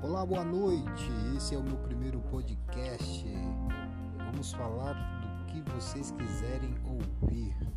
Olá, boa noite. Esse é o meu primeiro podcast. Vamos falar do que vocês quiserem ouvir.